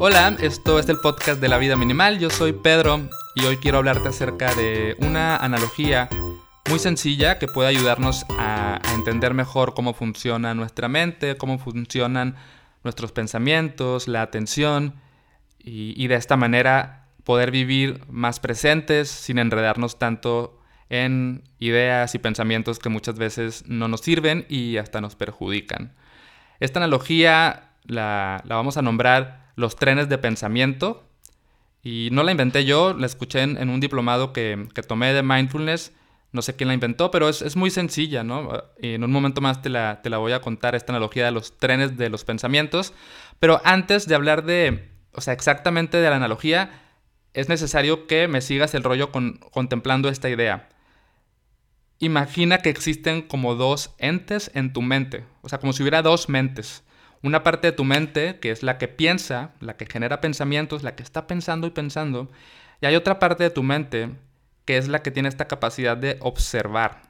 Hola, esto es el podcast de la vida minimal. Yo soy Pedro y hoy quiero hablarte acerca de una analogía muy sencilla que puede ayudarnos a, entender mejor cómo funciona nuestra mente, cómo funcionan nuestros pensamientos, la atención y, de esta manera poder vivir más presentes sin enredarnos tanto en ideas y pensamientos que muchas veces no nos sirven y hasta nos perjudican. Esta analogía la, vamos a nombrar los trenes de pensamiento y no la inventé yo, la escuché en, un diplomado que, tomé de mindfulness. No sé quién la inventó, pero es, muy sencilla, ¿no? En un momento más te la, te la voy a contar, esta analogía de los trenes de los pensamientos. Pero antes de hablar de, o sea, exactamente de la analogía, es necesario que me sigas el rollo con, contemplando esta idea. Imagina que existen como dos entes en tu mente, o sea, como si hubiera dos mentes. Una parte de tu mente que es la que piensa, la que genera pensamientos, la que está pensando y pensando, y hay otra parte de tu mente que es la que tiene esta capacidad de observar.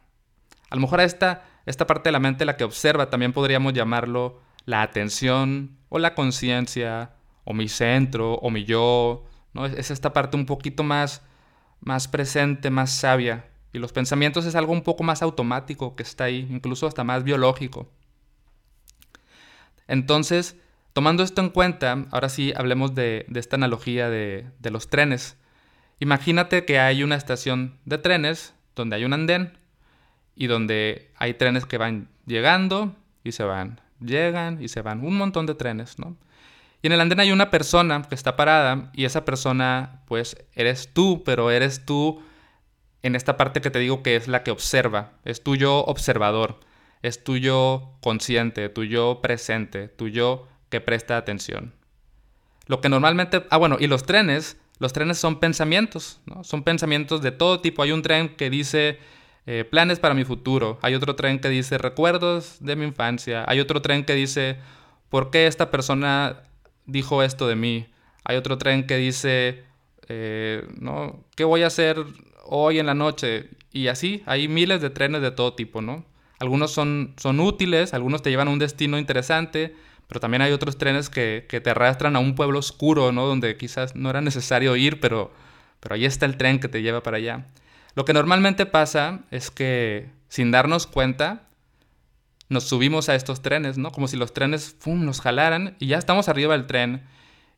A lo mejor esta, esta parte de la mente, la que observa, también podríamos llamarlo la atención o la conciencia o mi centro o mi yo, ¿no? Es esta parte un poquito más, más presente, más sabia. Y los pensamientos es algo un poco más automático que está ahí, incluso hasta más biológico. Entonces, tomando esto en cuenta, ahora sí hablemos de, esta analogía de, de, los trenes. Imagínate que hay una estación de trenes donde hay un andén y donde hay trenes que van llegando y se van, llegan y se van, un montón de trenes, ¿no? Y en el andén hay una persona que está parada y esa persona, pues, eres tú, pero eres tú en esta parte que te digo que es la que observa, es tu yo observador, es tu yo consciente, tu yo presente, tu yo que presta atención. Lo que normalmente, ah bueno, y los trenes, los trenes son pensamientos, ¿no? Son pensamientos de todo tipo. Hay un tren que dice eh, planes para mi futuro, hay otro tren que dice recuerdos de mi infancia, hay otro tren que dice por qué esta persona dijo esto de mí, hay otro tren que dice, eh, ¿no? ¿Qué voy a hacer hoy en la noche. Y así, hay miles de trenes de todo tipo, ¿no? Algunos son, son útiles, algunos te llevan a un destino interesante, pero también hay otros trenes que, te arrastran a un pueblo oscuro, ¿no? Donde quizás no era necesario ir, pero, pero ahí está el tren que te lleva para allá. Lo que normalmente pasa es que sin darnos cuenta, nos subimos a estos trenes, ¿no? Como si los trenes ¡fum! nos jalaran y ya estamos arriba del tren.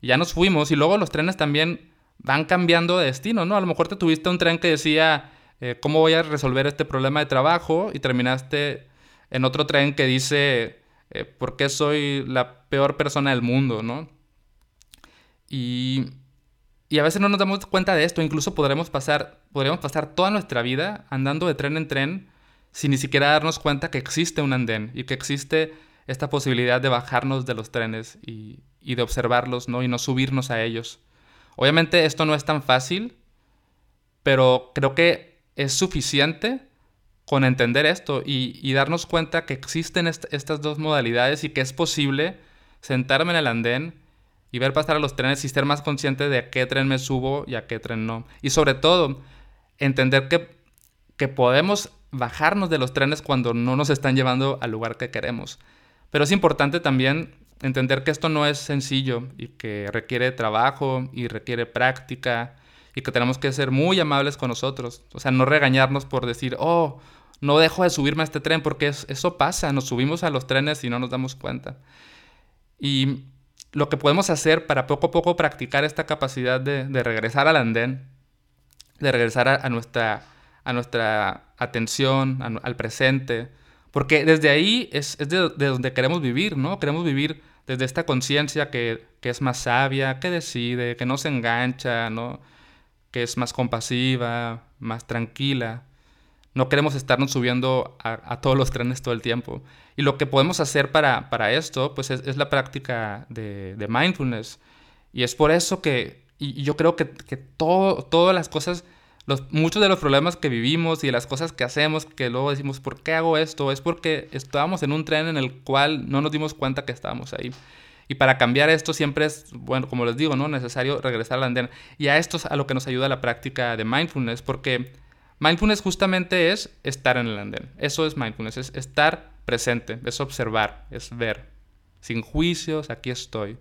Y ya nos fuimos y luego los trenes también van cambiando de destino, ¿no? A lo mejor te tuviste un tren que decía, eh, ¿cómo voy a resolver este problema de trabajo? Y terminaste en otro tren que dice, eh, ¿por qué soy la peor persona del mundo, ¿no? Y, y, a veces no nos damos cuenta de esto, incluso podremos pasar, podríamos pasar toda nuestra vida andando de tren en tren sin ni siquiera darnos cuenta que existe un andén y que existe esta posibilidad de bajarnos de los trenes y, y de observarlos, ¿no? Y no subirnos a ellos. Obviamente esto no es tan fácil, pero creo que es suficiente con entender esto y, darnos cuenta que existen estas dos modalidades y que es posible sentarme en el andén y ver pasar a los trenes y ser más consciente de a qué tren me subo y a qué tren no. Y sobre todo, entender que, que podemos bajarnos de los trenes cuando no nos están llevando al lugar que queremos. Pero es importante también entender que esto no es sencillo y que requiere trabajo y requiere práctica y que tenemos que ser muy amables con nosotros. O sea, no regañarnos por decir, oh, no dejo de subirme a este tren porque eso pasa, nos subimos a los trenes y no nos damos cuenta. Y lo que podemos hacer para poco a poco practicar esta capacidad de, regresar al andén, de regresar a, nuestra, a nuestra atención, al presente, porque desde ahí es, de, donde queremos vivir, ¿no? Queremos vivir desde esta conciencia que, es más sabia, que decide, que no se engancha, ¿no? Que es más compasiva, más tranquila. No queremos estarnos subiendo a, todos los trenes todo el tiempo. Y lo que podemos hacer para, para esto, pues es, la práctica de, mindfulness. Y es por eso que, y, yo creo que, que todo, todas las cosas muchos de los problemas que vivimos y las cosas que hacemos, que luego decimos, ¿por qué hago esto? Es porque estábamos en un tren en el cual no nos dimos cuenta que estábamos ahí. Y para cambiar esto siempre es, bueno, como les digo, ¿no? Necesario regresar al andén. Y a esto es a lo que nos ayuda la práctica de mindfulness, porque mindfulness justamente es estar en el andén. Eso es mindfulness, es estar presente, es observar, es ver. Sin juicios, aquí estoy.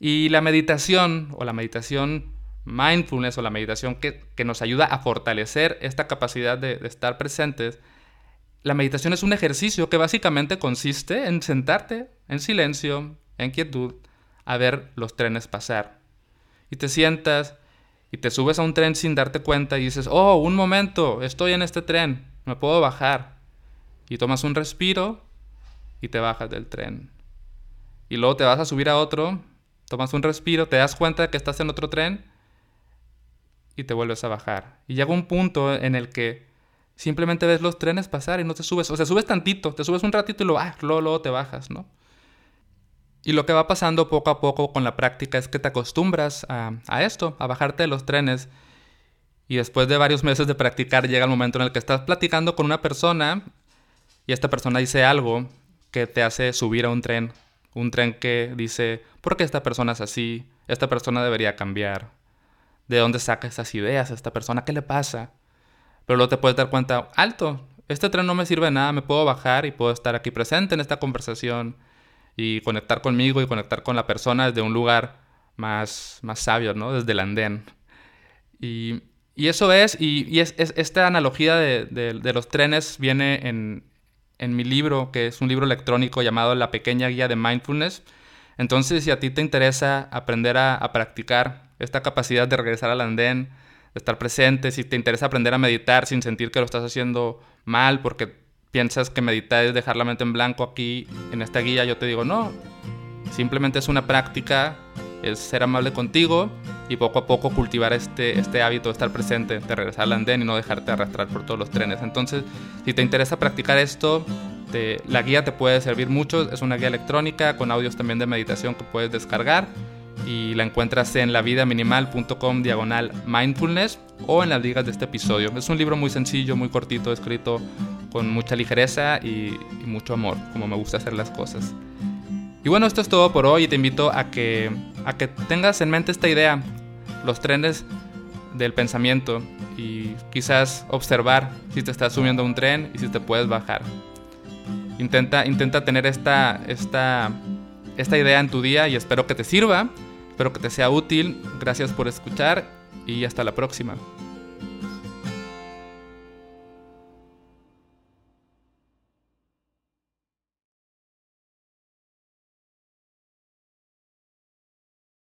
Y la meditación o la meditación mindfulness o la meditación que, nos ayuda a fortalecer esta capacidad de, de estar presentes, la meditación es un ejercicio que básicamente consiste en sentarte en silencio, en quietud, a ver los trenes pasar. Y te sientas y te subes a un tren sin darte cuenta y dices, oh, un momento, estoy en este tren, me puedo bajar. Y tomas un respiro y te bajas del tren. Y luego te vas a subir a otro, tomas un respiro, te das cuenta de que estás en otro tren y te vuelves a bajar. Y llega un punto en el que simplemente ves los trenes pasar y no te subes. O sea, subes tantito, te subes un ratito y luego, ah, luego, te bajas, ¿no? Y lo que va pasando poco a poco con la práctica es que te acostumbras a, esto, a bajarte de los trenes. Y después de varios meses de practicar llega el momento en el que estás platicando con una persona y esta persona dice algo que te hace subir a un tren. Un tren que dice, ¿por qué esta persona es así? Esta persona debería cambiar. ¿De dónde saca esas ideas esta persona? ¿Qué le pasa? Pero luego te puedes dar cuenta, alto, este tren no me sirve de nada, me puedo bajar y puedo estar aquí presente en esta conversación y conectar conmigo y conectar con la persona desde un lugar más, más sabio, ¿no? Desde el andén. Y, y eso es, y, es, esta analogía de, de, los trenes viene en, en mi libro, que es un libro electrónico llamado La pequeña guía de mindfulness. Entonces, si a ti te interesa aprender a, a practicar esta capacidad de regresar al andén, de estar presente, si te interesa aprender a meditar sin sentir que lo estás haciendo mal porque piensas que meditar es dejar la mente en blanco aquí en esta guía, yo te digo, no, simplemente es una práctica, es ser amable contigo y poco a poco cultivar este, este hábito de estar presente, de regresar al andén y no dejarte arrastrar por todos los trenes. Entonces, si te interesa practicar esto, la guía te puede servir mucho, es una guía electrónica con audios también de meditación que puedes descargar y la encuentras en lavidaminimal.com diagonal mindfulness o en las ligas de este episodio. Es un libro muy sencillo, muy cortito, escrito con mucha ligereza y, mucho amor, como me gusta hacer las cosas. Y bueno, esto es todo por hoy y te invito a que, a que tengas en mente esta idea, los trenes del pensamiento y quizás observar si te estás subiendo a un tren y si te puedes bajar. Intenta, intenta tener esta, esta, esta idea en tu día y espero que te sirva. Espero que te sea útil. Gracias por escuchar y hasta la próxima.